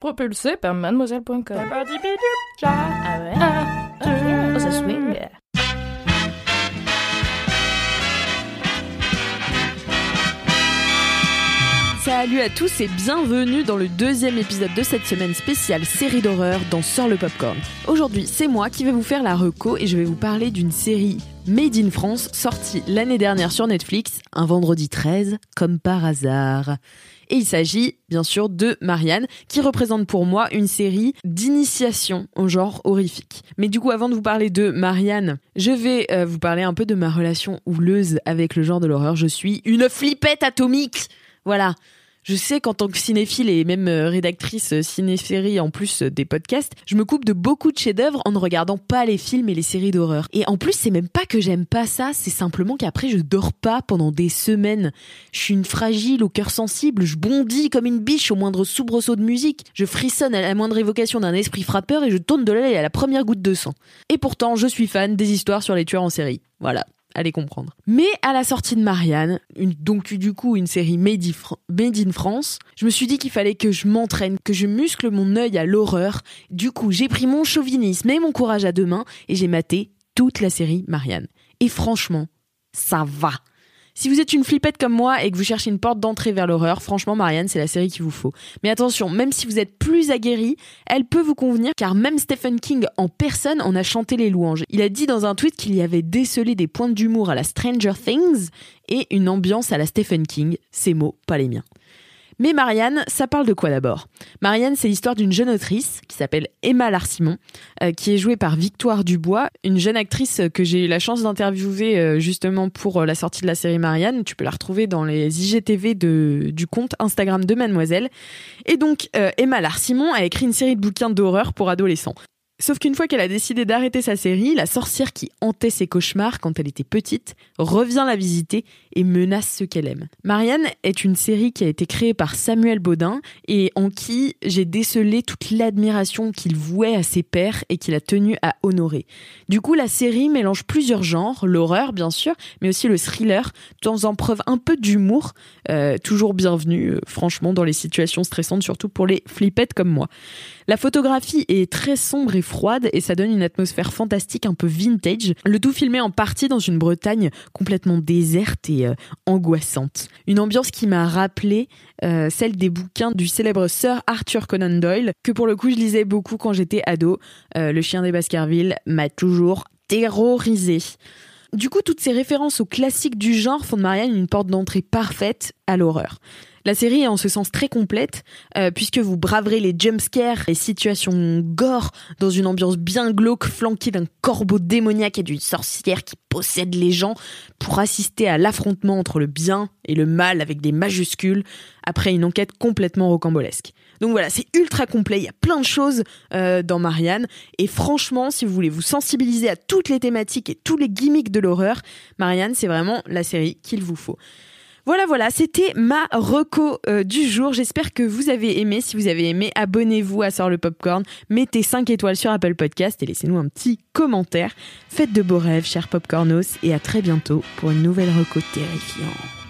Propulsé par mademoiselle.com. Ah ouais Oh, ça swing. Salut à tous et bienvenue dans le deuxième épisode de cette semaine spéciale série d'horreur dans Sort le Popcorn. Aujourd'hui, c'est moi qui vais vous faire la reco et je vais vous parler d'une série Made in France sortie l'année dernière sur Netflix, un vendredi 13, comme par hasard. Et il s'agit bien sûr de Marianne, qui représente pour moi une série d'initiation au genre horrifique. Mais du coup, avant de vous parler de Marianne, je vais euh, vous parler un peu de ma relation houleuse avec le genre de l'horreur. Je suis une flippette atomique voilà. Je sais qu'en tant que cinéphile et même euh, rédactrice euh, ciné-série en plus euh, des podcasts, je me coupe de beaucoup de chefs-d'œuvre en ne regardant pas les films et les séries d'horreur. Et en plus, c'est même pas que j'aime pas ça, c'est simplement qu'après je dors pas pendant des semaines. Je suis une fragile au cœur sensible, je bondis comme une biche au moindre soubresaut de musique, je frissonne à la moindre évocation d'un esprit frappeur et je tourne de l'œil à la première goutte de sang. Et pourtant, je suis fan des histoires sur les tueurs en série. Voilà allez comprendre. Mais à la sortie de Marianne, une, donc du coup une série made in France, je me suis dit qu'il fallait que je m'entraîne, que je muscle mon œil à l'horreur. Du coup, j'ai pris mon chauvinisme et mon courage à deux mains et j'ai maté toute la série Marianne. Et franchement, ça va. Si vous êtes une flippette comme moi et que vous cherchez une porte d'entrée vers l'horreur, franchement Marianne, c'est la série qu'il vous faut. Mais attention, même si vous êtes plus aguerri, elle peut vous convenir car même Stephen King en personne en a chanté les louanges. Il a dit dans un tweet qu'il y avait décelé des points d'humour à la Stranger Things et une ambiance à la Stephen King. Ces mots, pas les miens. Mais Marianne, ça parle de quoi d'abord? Marianne, c'est l'histoire d'une jeune autrice qui s'appelle Emma Larsimon, euh, qui est jouée par Victoire Dubois, une jeune actrice que j'ai eu la chance d'interviewer euh, justement pour euh, la sortie de la série Marianne. Tu peux la retrouver dans les IGTV du compte Instagram de Mademoiselle. Et donc, Emma Larsimon a écrit une série de bouquins d'horreur pour adolescents. Sauf qu'une fois qu'elle a décidé d'arrêter sa série, la sorcière qui hantait ses cauchemars quand elle était petite revient la visiter et menace ceux qu'elle aime. Marianne est une série qui a été créée par Samuel Baudin et en qui j'ai décelé toute l'admiration qu'il vouait à ses pères et qu'il a tenu à honorer. Du coup, la série mélange plusieurs genres, l'horreur bien sûr, mais aussi le thriller, tout en preuve un peu d'humour, euh, toujours bienvenu, euh, franchement, dans les situations stressantes, surtout pour les flippettes comme moi. La photographie est très sombre et froide et ça donne une atmosphère fantastique un peu vintage. Le tout filmé en partie dans une Bretagne complètement déserte et euh, angoissante. Une ambiance qui m'a rappelé euh, celle des bouquins du célèbre Sir Arthur Conan Doyle, que pour le coup je lisais beaucoup quand j'étais ado. Euh, le chien des Baskerville m'a toujours terrorisé. Du coup, toutes ces références aux classiques du genre font de Marianne une porte d'entrée parfaite à l'horreur. La série est en ce sens très complète, euh, puisque vous braverez les jumpscares, les situations gore, dans une ambiance bien glauque, flanquée d'un corbeau démoniaque et d'une sorcière qui possède les gens, pour assister à l'affrontement entre le bien et le mal avec des majuscules, après une enquête complètement rocambolesque. Donc voilà, c'est ultra complet, il y a plein de choses euh, dans Marianne, et franchement, si vous voulez vous sensibiliser à toutes les thématiques et tous les gimmicks de l'horreur, Marianne, c'est vraiment la série qu'il vous faut. Voilà, voilà, c'était ma reco euh, du jour. J'espère que vous avez aimé. Si vous avez aimé, abonnez-vous à Sort le Popcorn, mettez 5 étoiles sur Apple Podcast et laissez-nous un petit commentaire. Faites de beaux rêves, chers Popcornos, et à très bientôt pour une nouvelle reco terrifiante.